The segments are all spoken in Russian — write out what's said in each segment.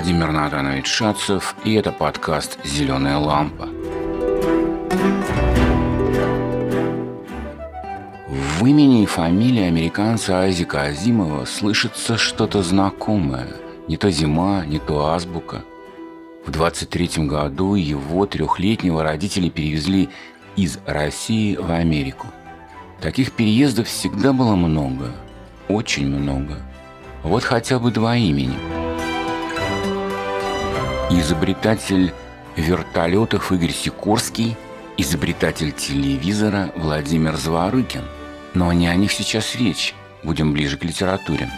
Владимир Натанович Шацев, и это подкаст «Зеленая лампа». В имени и фамилии американца Айзека Азимова слышится что-то знакомое. Не то зима, не то азбука. В 23 году его трехлетнего родители перевезли из России в Америку. Таких переездов всегда было много, очень много. Вот хотя бы два имени. Изобретатель вертолетов Игорь Сикорский, изобретатель телевизора Владимир Зворыкин. Но не о них сейчас речь. Будем ближе к литературе.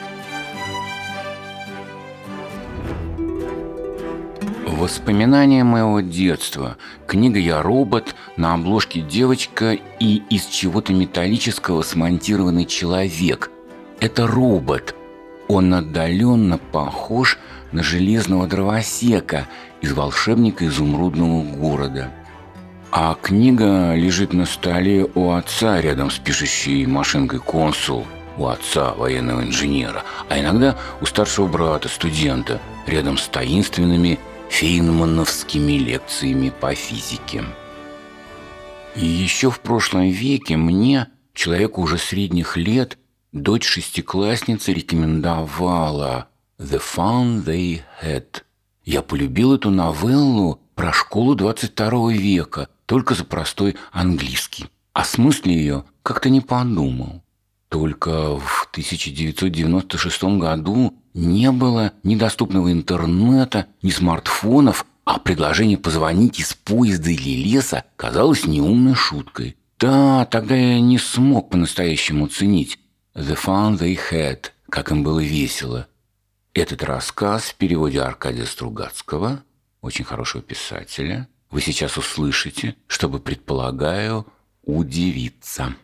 Воспоминания моего детства. Книга «Я робот», на обложке девочка и из чего-то металлического смонтированный человек. Это робот. Он отдаленно похож на железного дровосека из волшебника изумрудного города. А книга лежит на столе у отца рядом с пишущей машинкой консул, у отца военного инженера, а иногда у старшего брата студента, рядом с таинственными фейнмановскими лекциями по физике. И еще в прошлом веке мне, человеку уже средних лет, дочь шестиклассницы рекомендовала «The Fun They Had». Я полюбил эту новеллу про школу 22 века, только за простой английский. О смысле ее как-то не подумал. Только в 1996 году не было ни доступного интернета, ни смартфонов, а предложение позвонить из поезда или леса казалось неумной шуткой. Да, тогда я не смог по-настоящему ценить «The fun they had», как им было весело. Этот рассказ в переводе Аркадия Стругацкого, очень хорошего писателя, вы сейчас услышите, чтобы, предполагаю, удивиться.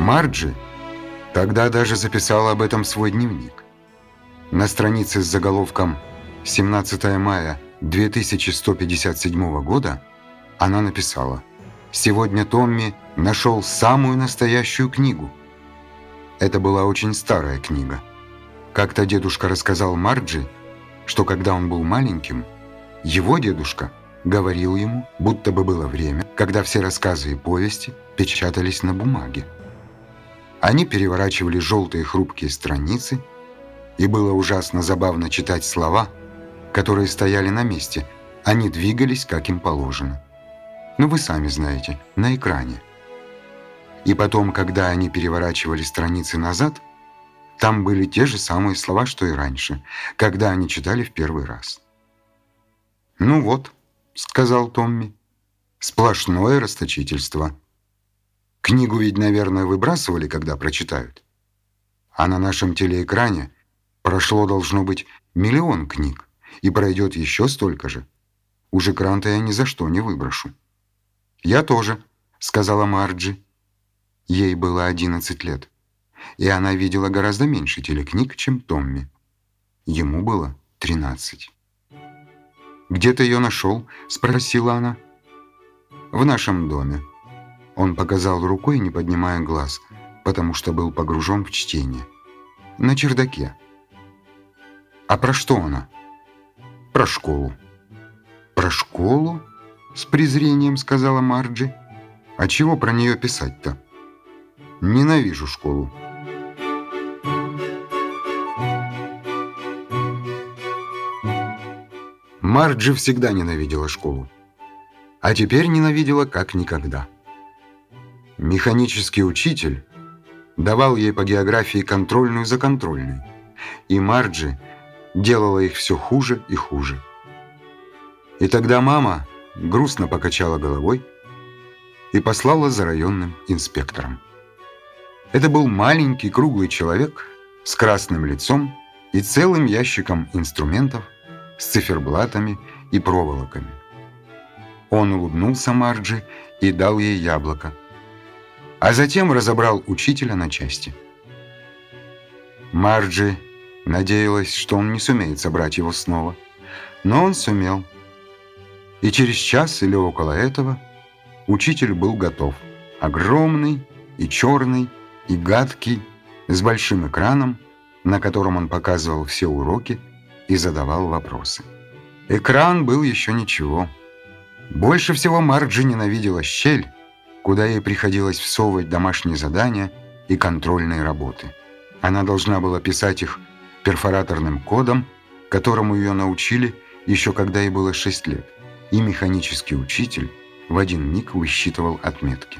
Марджи тогда даже записала об этом свой дневник. На странице с заголовком «17 мая 2157 года» она написала «Сегодня Томми нашел самую настоящую книгу». Это была очень старая книга. Как-то дедушка рассказал Марджи, что когда он был маленьким, его дедушка говорил ему, будто бы было время, когда все рассказы и повести печатались на бумаге. Они переворачивали желтые хрупкие страницы, и было ужасно забавно читать слова, которые стояли на месте. Они двигались, как им положено. Ну, вы сами знаете, на экране. И потом, когда они переворачивали страницы назад, там были те же самые слова, что и раньше, когда они читали в первый раз. «Ну вот», — сказал Томми, — «сплошное расточительство». Книгу ведь, наверное, выбрасывали, когда прочитают. А на нашем телеэкране прошло, должно быть, миллион книг, и пройдет еще столько же. Уж экран-то я ни за что не выброшу. «Я тоже», — сказала Марджи. Ей было 11 лет, и она видела гораздо меньше телекниг, чем Томми. Ему было 13. «Где ты ее нашел?» — спросила она. «В нашем доме», он показал рукой, не поднимая глаз, потому что был погружен в чтение. На чердаке. А про что она? Про школу. Про школу? С презрением сказала Марджи. А чего про нее писать-то? Ненавижу школу. Марджи всегда ненавидела школу. А теперь ненавидела как никогда. Механический учитель давал ей по географии контрольную за контрольной, и Марджи делала их все хуже и хуже. И тогда мама грустно покачала головой и послала за районным инспектором. Это был маленький круглый человек с красным лицом и целым ящиком инструментов с циферблатами и проволоками. Он улыбнулся Марджи и дал ей яблоко, а затем разобрал учителя на части. Марджи надеялась, что он не сумеет собрать его снова, но он сумел. И через час или около этого учитель был готов. Огромный и черный, и гадкий, с большим экраном, на котором он показывал все уроки и задавал вопросы. Экран был еще ничего. Больше всего Марджи ненавидела щель, куда ей приходилось всовывать домашние задания и контрольные работы. Она должна была писать их перфораторным кодом, которому ее научили еще когда ей было 6 лет, и механический учитель в один миг высчитывал отметки.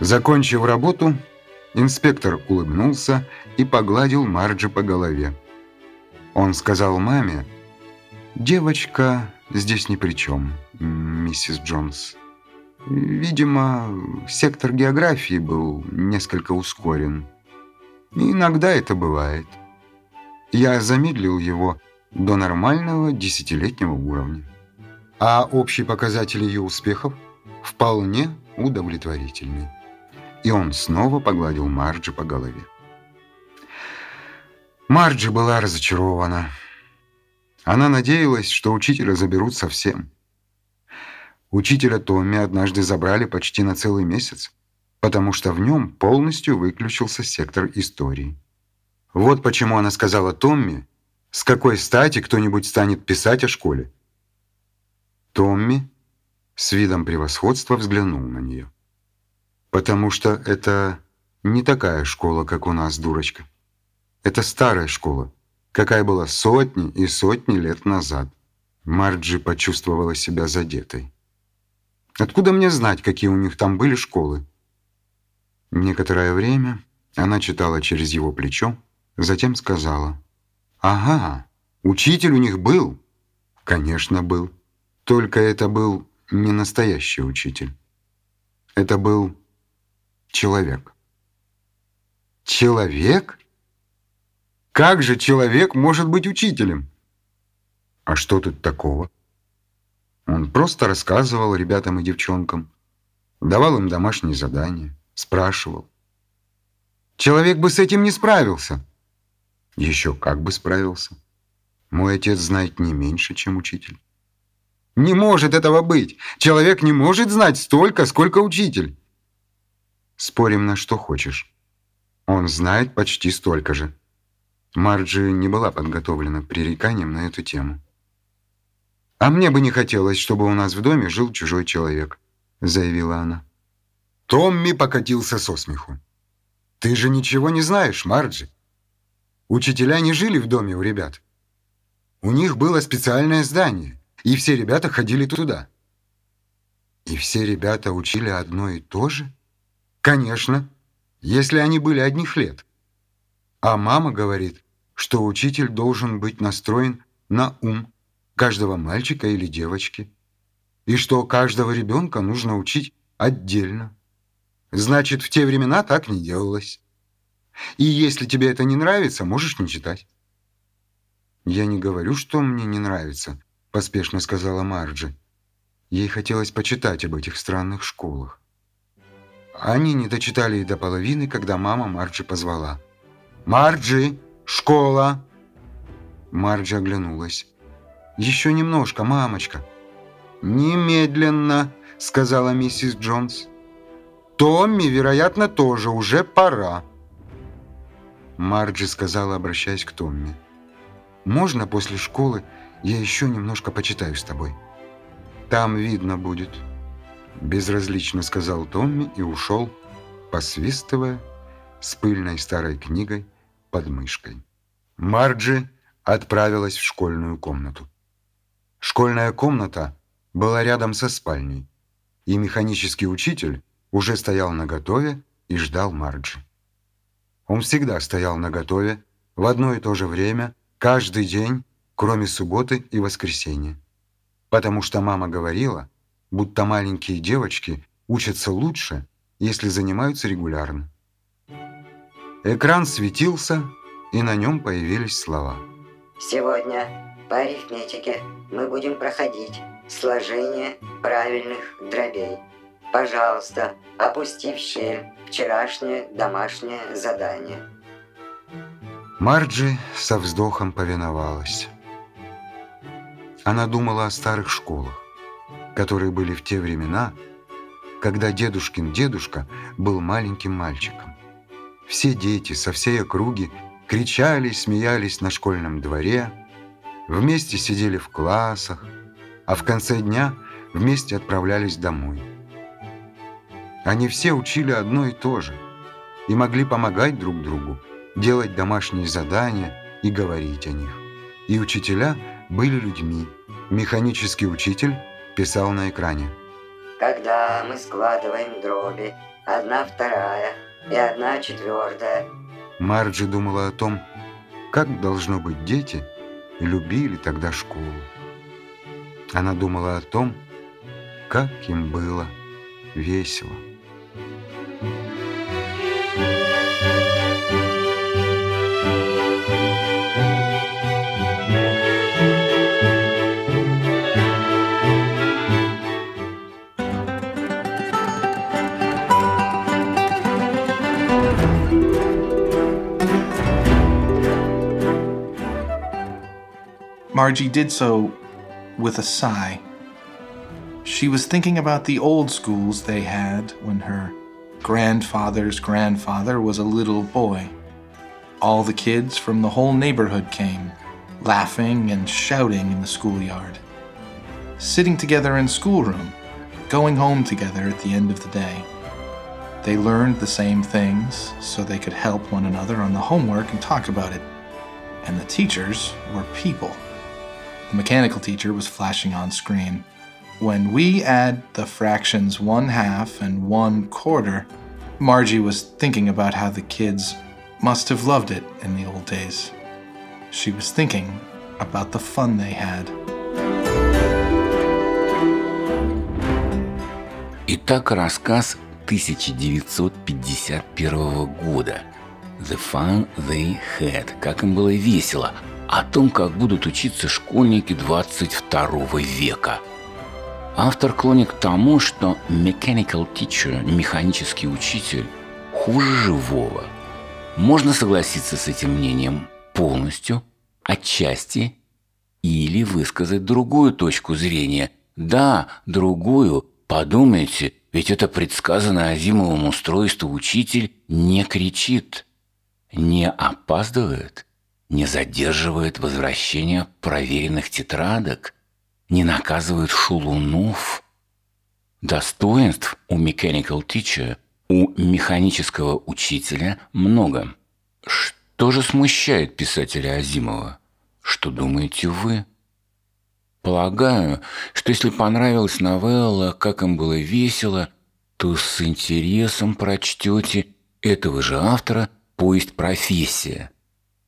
Закончив работу, инспектор улыбнулся и погладил Марджи по голове. Он сказал маме, «Девочка здесь ни при чем, миссис Джонс. Видимо, сектор географии был несколько ускорен. Иногда это бывает. Я замедлил его до нормального десятилетнего уровня. А общий показатель ее успехов вполне удовлетворительный. И он снова погладил Марджи по голове. Марджи была разочарована. Она надеялась, что учителя заберут совсем. Учителя Томми однажды забрали почти на целый месяц, потому что в нем полностью выключился сектор истории. Вот почему она сказала Томми, с какой стати кто-нибудь станет писать о школе. Томми с видом превосходства взглянул на нее. «Потому что это не такая школа, как у нас, дурочка. Это старая школа, какая была сотни и сотни лет назад. Марджи почувствовала себя задетой. Откуда мне знать, какие у них там были школы? Некоторое время она читала через его плечо, затем сказала. «Ага, учитель у них был?» «Конечно, был. Только это был не настоящий учитель. Это был человек». «Человек?» Как же человек может быть учителем? А что тут такого? Он просто рассказывал ребятам и девчонкам, давал им домашние задания, спрашивал. Человек бы с этим не справился. Еще как бы справился. Мой отец знает не меньше, чем учитель. Не может этого быть. Человек не может знать столько, сколько учитель. Спорим на что хочешь. Он знает почти столько же. Марджи не была подготовлена к пререканиям на эту тему. «А мне бы не хотелось, чтобы у нас в доме жил чужой человек», — заявила она. Томми покатился со смеху. «Ты же ничего не знаешь, Марджи. Учителя не жили в доме у ребят. У них было специальное здание, и все ребята ходили туда». «И все ребята учили одно и то же?» «Конечно, если они были одних лет». А мама говорит, что учитель должен быть настроен на ум каждого мальчика или девочки, и что каждого ребенка нужно учить отдельно. Значит, в те времена так не делалось. И если тебе это не нравится, можешь не читать. «Я не говорю, что мне не нравится», — поспешно сказала Марджи. Ей хотелось почитать об этих странных школах. Они не дочитали и до половины, когда мама Марджи позвала. «Марджи, школа!» Марджи оглянулась. «Еще немножко, мамочка». «Немедленно», — сказала миссис Джонс. «Томми, вероятно, тоже уже пора». Марджи сказала, обращаясь к Томми. «Можно после школы я еще немножко почитаю с тобой?» «Там видно будет», — безразлично сказал Томми и ушел, посвистывая с пыльной старой книгой под мышкой. Марджи отправилась в школьную комнату. Школьная комната была рядом со спальней, и механический учитель уже стоял наготове и ждал Марджи. Он всегда стоял наготове в одно и то же время, каждый день, кроме субботы и воскресенья. Потому что мама говорила, будто маленькие девочки учатся лучше, если занимаются регулярно. Экран светился, и на нем появились слова. Сегодня по арифметике мы будем проходить сложение правильных дробей. Пожалуйста, опусти в щель вчерашнее домашнее задание. Марджи со вздохом повиновалась. Она думала о старых школах, которые были в те времена, когда дедушкин дедушка был маленьким мальчиком. Все дети со всей округи кричали, смеялись на школьном дворе, вместе сидели в классах, а в конце дня вместе отправлялись домой. Они все учили одно и то же и могли помогать друг другу, делать домашние задания и говорить о них. И учителя были людьми. Механический учитель писал на экране. Когда мы складываем дроби, одна вторая и одна четвертая. Марджи думала о том, как, должно быть, дети любили тогда школу. Она думала о том, как им было весело. Margie did so with a sigh. She was thinking about the old schools they had when her grandfather's grandfather was a little boy. All the kids from the whole neighborhood came, laughing and shouting in the schoolyard, sitting together in schoolroom, going home together at the end of the day. They learned the same things so they could help one another on the homework and talk about it. And the teachers were people The mechanical teacher was flashing on screen. When we add the fractions one half and one quarter, Margie was thinking about how the kids must have loved it in the old days. She was thinking about the fun they had. Итак, рассказ 1951 года. The Fun They Had. Как им было весело – О том, как будут учиться школьники 22 века. Автор клонит к тому, что mechanical teacher, механический учитель, хуже живого. Можно согласиться с этим мнением полностью, отчасти, или высказать другую точку зрения. Да, другую, подумайте, ведь это предсказано Азимовым устройству учитель не кричит, не опаздывает – не задерживает возвращение проверенных тетрадок, не наказывает шулунов. Достоинств у mechanical teacher, у механического учителя много. Что же смущает писателя Азимова? Что думаете вы? Полагаю, что если понравилась новелла, как им было весело, то с интересом прочтете этого же автора «Поезд профессия»,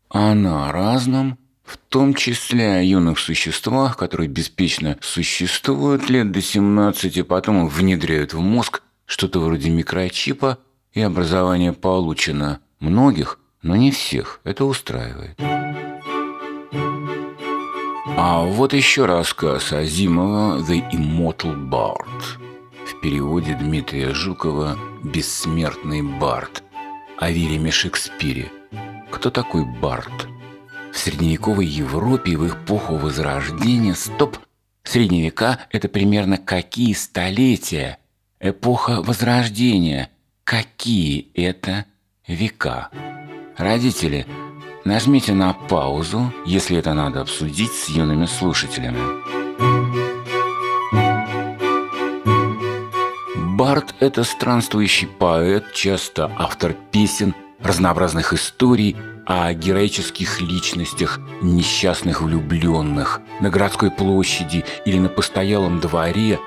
она о разном, в том числе о юных существах, которые беспечно существуют лет до 17, потом внедряют в мозг что-то вроде микрочипа, и образование получено многих, но не всех. Это устраивает. А вот еще рассказ Азимова «The Immortal Bard». В переводе Дмитрия Жукова «Бессмертный Бард» о Вильяме Шекспире – кто такой Барт? В средневековой Европе в эпоху Возрождения, стоп, средние века – это примерно какие столетия? Эпоха Возрождения. Какие это века? Родители, нажмите на паузу, если это надо обсудить с юными слушателями. Барт – это странствующий поэт, часто автор песен – разнообразных историй о героических личностях несчастных влюбленных на городской площади или на постоялом дворе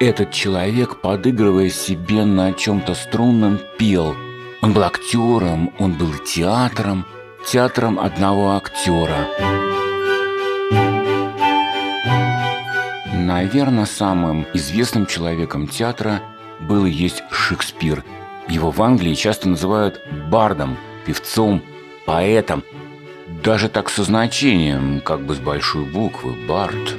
этот человек, подыгрывая себе на чем-то струнном, пел. Он был актером, он был театром, театром одного актера. Наверное, самым известным человеком театра был и есть Шекспир – его в Англии часто называют бардом, певцом, поэтом. Даже так со значением, как бы с большой буквы «бард».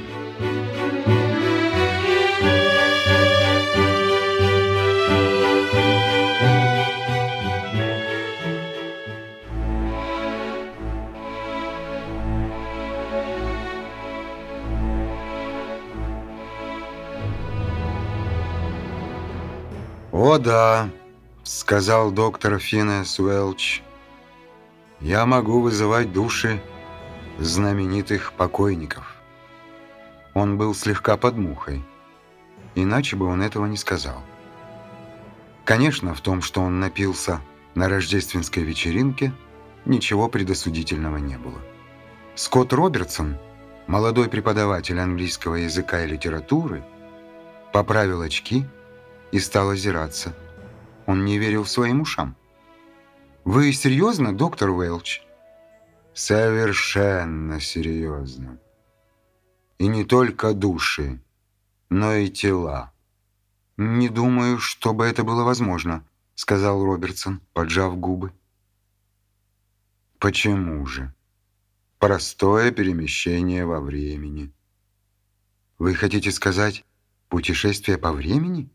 О да, сказал доктор Финес Уэлч, — «я могу вызывать души знаменитых покойников». Он был слегка под мухой, иначе бы он этого не сказал. Конечно, в том, что он напился на рождественской вечеринке, ничего предосудительного не было. Скотт Робертсон, молодой преподаватель английского языка и литературы, поправил очки и стал озираться. Он не верил своим ушам. «Вы серьезно, доктор Уэлч?» «Совершенно серьезно. И не только души, но и тела». «Не думаю, чтобы это было возможно», — сказал Робертсон, поджав губы. «Почему же? Простое перемещение во времени». «Вы хотите сказать путешествие по времени?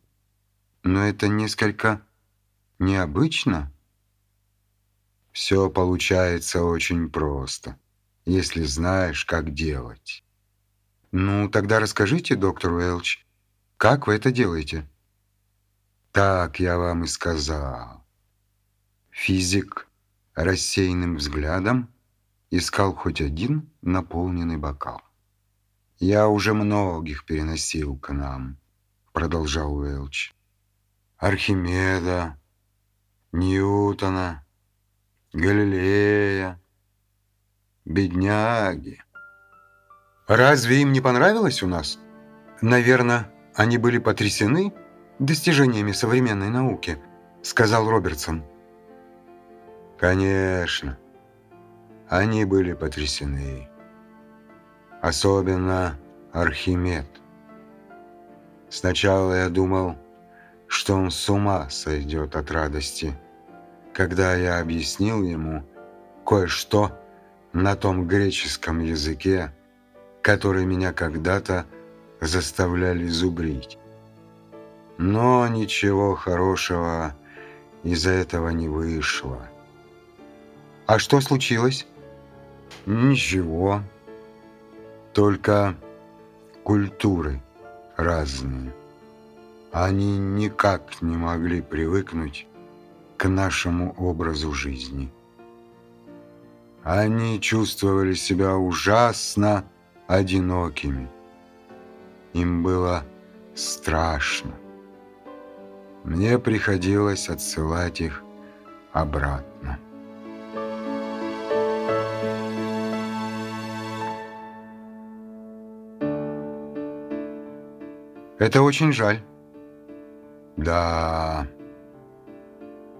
Но это несколько необычно». «Все получается очень просто, если знаешь, как делать». «Ну, тогда расскажите, доктор Уэлч, как вы это делаете?» Так я вам и сказал. Физик рассеянным взглядом искал хоть один наполненный бокал. «Я уже многих переносил к нам», — продолжал Уэлч. «Архимеда, Ньютона, Галилея, бедняги». «Разве им не понравилось у нас? Наверное, они были потрясены?» достижениями современной науки», — сказал Робертсон. «Конечно. Они были потрясены. Особенно Архимед. Сначала я думал, что он с ума сойдет от радости, когда я объяснил ему кое-что на том греческом языке, который меня когда-то заставляли зубрить. Но ничего хорошего из этого не вышло. А что случилось? Ничего. Только культуры разные. Они никак не могли привыкнуть к нашему образу жизни. Они чувствовали себя ужасно одинокими. Им было страшно мне приходилось отсылать их обратно. Это очень жаль. Да,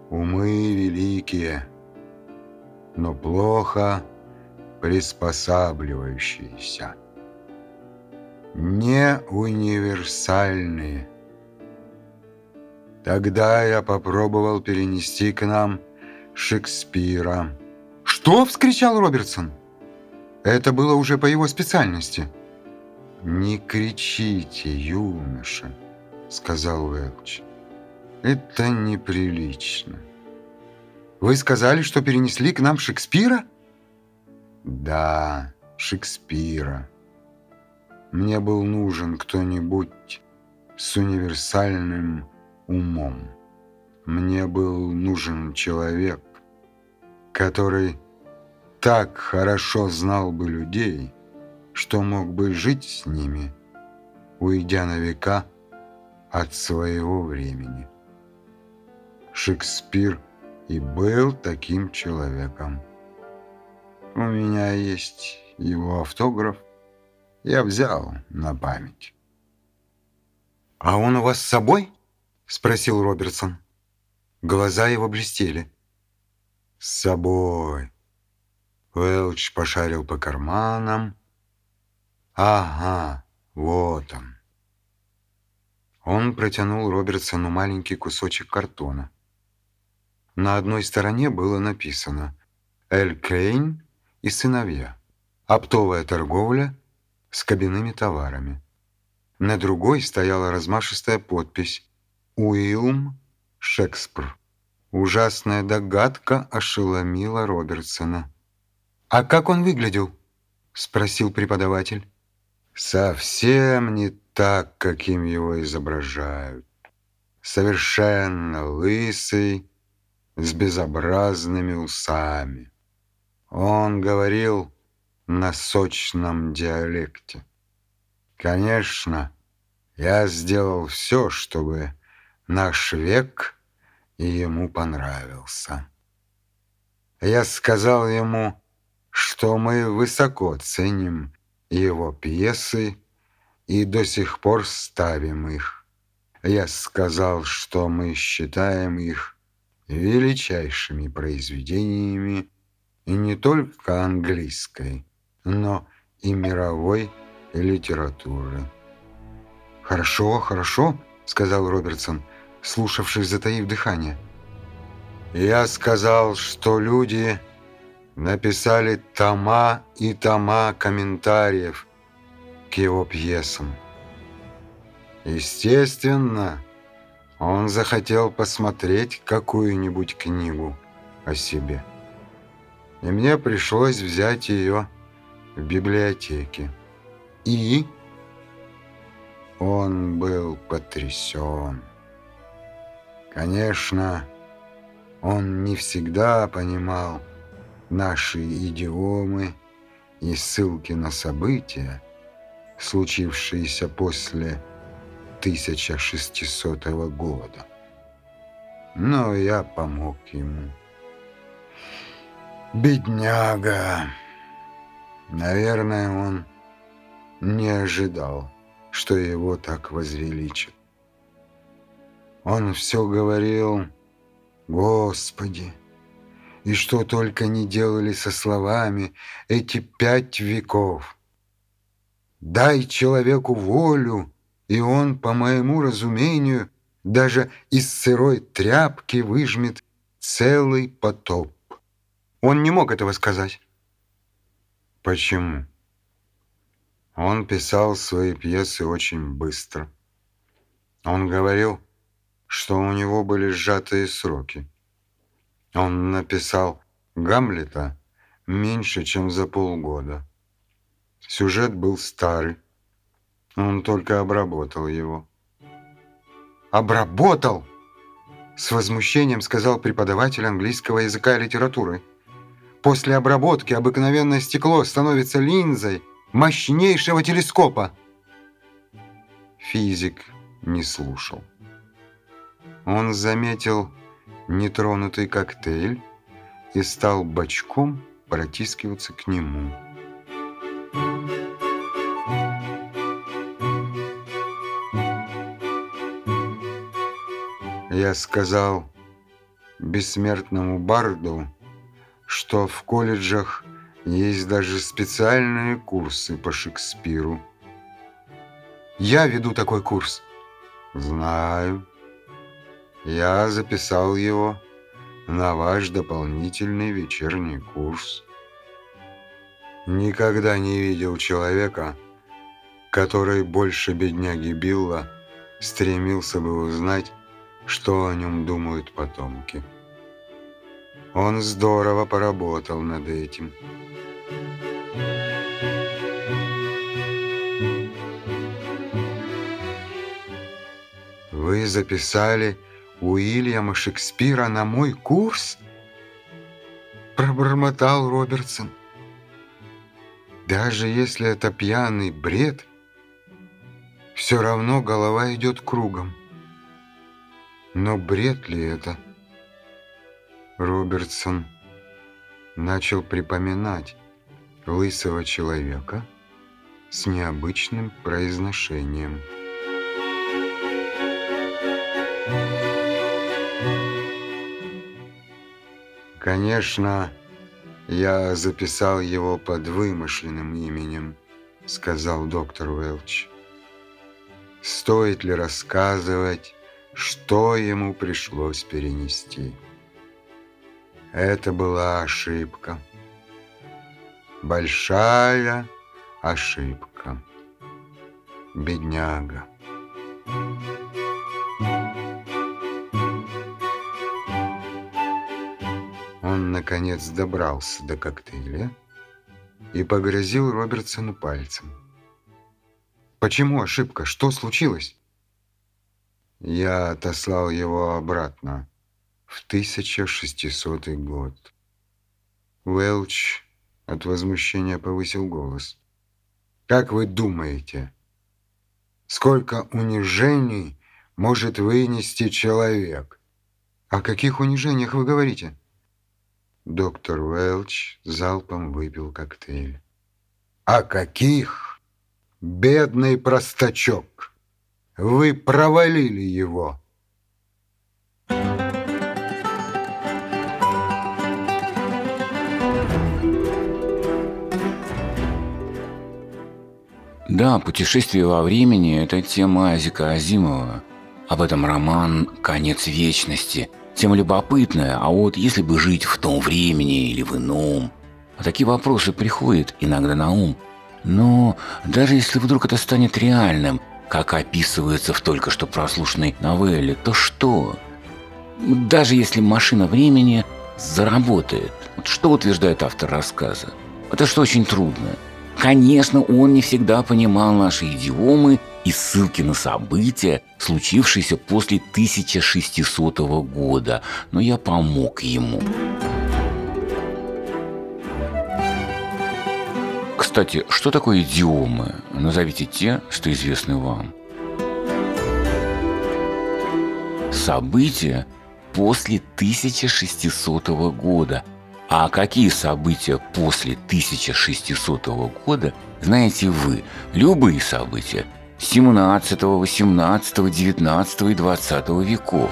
умы великие, но плохо приспосабливающиеся. Не универсальные – Тогда я попробовал перенести к нам Шекспира. «Что?» – вскричал Робертсон. Это было уже по его специальности. «Не кричите, юноша», – сказал Уэлч. «Это неприлично». «Вы сказали, что перенесли к нам Шекспира?» «Да, Шекспира. Мне был нужен кто-нибудь с универсальным умом. Мне был нужен человек, который так хорошо знал бы людей, что мог бы жить с ними, уйдя на века от своего времени. Шекспир и был таким человеком. У меня есть его автограф. Я взял на память. «А он у вас с собой?» — спросил Робертсон. Глаза его блестели. «С собой». Уэлч пошарил по карманам. «Ага, вот он». Он протянул Робертсону маленький кусочек картона. На одной стороне было написано «Эль Крейн и сыновья. Оптовая торговля с кабинными товарами». На другой стояла размашистая подпись Уилм Шекспир. Ужасная догадка ошеломила Робертсона. «А как он выглядел?» — спросил преподаватель. «Совсем не так, каким его изображают», — совершенно лысый, с безобразными усами. Он говорил на сочном диалекте. Конечно, я сделал все, чтобы наш век и ему понравился. Я сказал ему, что мы высоко ценим его пьесы и до сих пор ставим их. Я сказал, что мы считаем их величайшими произведениями и не только английской, но и мировой литературы. «Хорошо, хорошо», — сказал Робертсон, слушавшись, затаив дыхание. «Я сказал, что люди написали тома и тома комментариев к его пьесам. Естественно, он захотел посмотреть какую-нибудь книгу о себе. И мне пришлось взять ее в библиотеке. И он был потрясен. Конечно, он не всегда понимал наши идиомы и ссылки на события, случившиеся после 1600 года. Но я помог ему. Бедняга! Наверное, он не ожидал, что его так возвеличат. Он все говорил, «Господи, и что только не делали со словами эти пять веков. Дай человеку волю, и он, по моему разумению, даже из сырой тряпки выжмет целый потоп. Он не мог этого сказать. Почему? Он писал свои пьесы очень быстро. Он говорил, что у него были сжатые сроки. Он написал «Гамлета» меньше, чем за полгода. Сюжет был старый. Он только обработал его. «Обработал!» С возмущением сказал преподаватель английского языка и литературы. «После обработки обыкновенное стекло становится линзой мощнейшего телескопа!» Физик не слушал. Он заметил нетронутый коктейль и стал бочком протискиваться к нему. Я сказал бессмертному барду, что в колледжах есть даже специальные курсы по Шекспиру. Я веду такой курс. Знаю. Я записал его на ваш дополнительный вечерний курс. Никогда не видел человека, который больше бедняги Билла стремился бы узнать, что о нем думают потомки. Он здорово поработал над этим. Вы записали Уильяма Шекспира на мой курс? Пробормотал Робертсон. Даже если это пьяный бред, все равно голова идет кругом. Но бред ли это? Робертсон начал припоминать лысого человека с необычным произношением. Конечно, я записал его под вымышленным именем, сказал доктор Уэлч. Стоит ли рассказывать, что ему пришлось перенести. Это была ошибка. Большая ошибка. Бедняга. Он, наконец, добрался до коктейля и погрозил Робертсону пальцем. «Почему ошибка? Что случилось?» Я отослал его обратно в 1600 год. Уэлч от возмущения повысил голос. Как вы думаете, сколько унижений может вынести человек? О каких унижениях вы говорите? Доктор Уэлч залпом выпил коктейль. О каких? Бедный простачок! Вы провалили его. Да, «Путешествие во времени» — это тема Азика Азимова. Об этом роман «Конец вечности». Тема любопытная, а вот если бы жить в том времени или в ином? А такие вопросы приходят иногда на ум. Но даже если вдруг это станет реальным, как описывается в только что прослушанной новелле, то что? Даже если машина времени заработает, что утверждает автор рассказа? Это что очень трудно. Конечно, он не всегда понимал наши идиомы и ссылки на события, случившиеся после 1600 года, но я помог ему. Кстати, что такое идиомы? Назовите те, что известны вам. События после 1600 года – а какие события после 1600 года знаете вы? Любые события 17, 18, 19 и 20 веков.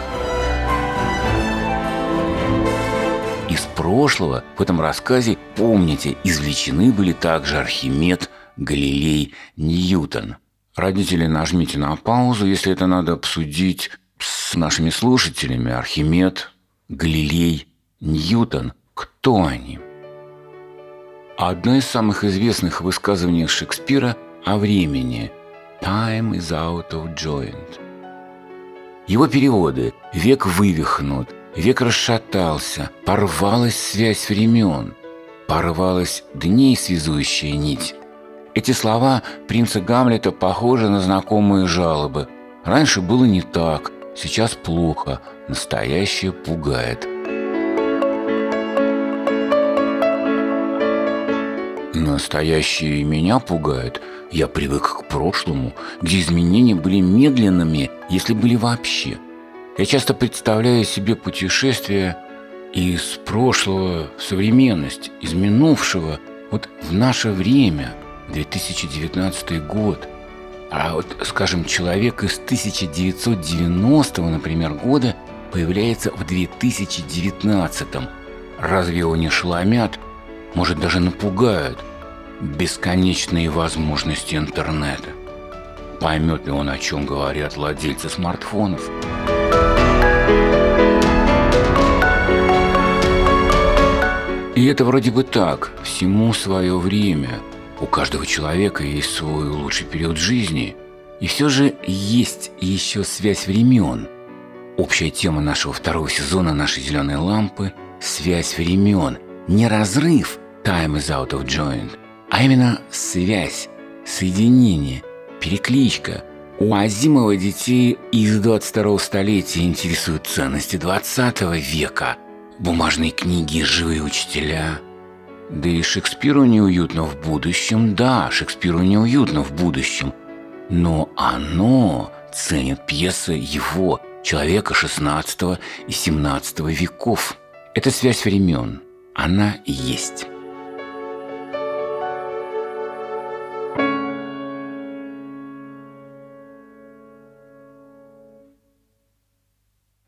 Прошлого в этом рассказе, помните, извлечены были также Архимед, Галилей, Ньютон. Родители, нажмите на паузу, если это надо обсудить с нашими слушателями. Архимед, Галилей, Ньютон – кто они? Одно из самых известных высказываний Шекспира о времени «Time is out of joint». Его переводы «Век вывихнут», «Век расшатался», «Порвалась связь времен», «Порвалась дней связующая нить». Эти слова принца Гамлета похожи на знакомые жалобы. Раньше было не так, сейчас плохо, настоящее пугает. Настоящее меня пугает. Я привык к прошлому, где изменения были медленными, если были вообще. Я часто представляю себе путешествие из прошлого в современность, из минувшего вот в наше время, 2019 год. А вот, скажем, человек из 1990, например, года появляется в 2019. Разве его не шеломят? Может, даже напугают – бесконечные возможности интернета. Поймет ли он, о чем говорят владельцы смартфонов? И это вроде бы так, всему свое время. У каждого человека есть свой лучший период жизни. И все же есть еще связь времен. Общая тема нашего второго сезона нашей «Зеленой лампы» – связь времен. Не разрыв «Time is out of joint», а именно связь, соединение, перекличка. У Азимова детей из 22 столетия интересуют ценности 20 века, бумажные книги, живые учителя. Да и Шекспиру неуютно в будущем, да, Шекспиру неуютно в будущем, но оно ценит пьесы его, человека 16 и 17 веков. Это связь времен, она есть.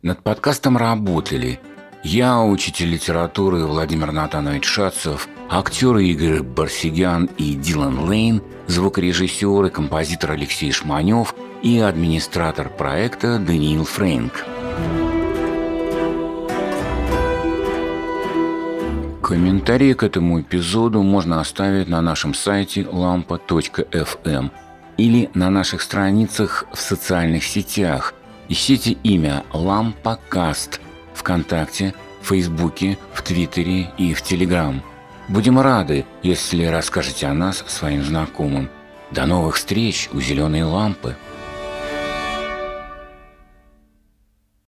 Над подкастом работали я, учитель литературы Владимир Натанович Шацев, актеры Игорь Барсигян и Дилан Лейн, звукорежиссер и композитор Алексей Шманев и администратор проекта Даниил Фрейнк. Комментарии к этому эпизоду можно оставить на нашем сайте lampa.fm или на наших страницах в социальных сетях – Ищите имя Лампакаст ВКонтакте, Фейсбуке, в Твиттере и в Телеграм. Будем рады, если расскажете о нас своим знакомым. До новых встреч у «Зеленой лампы».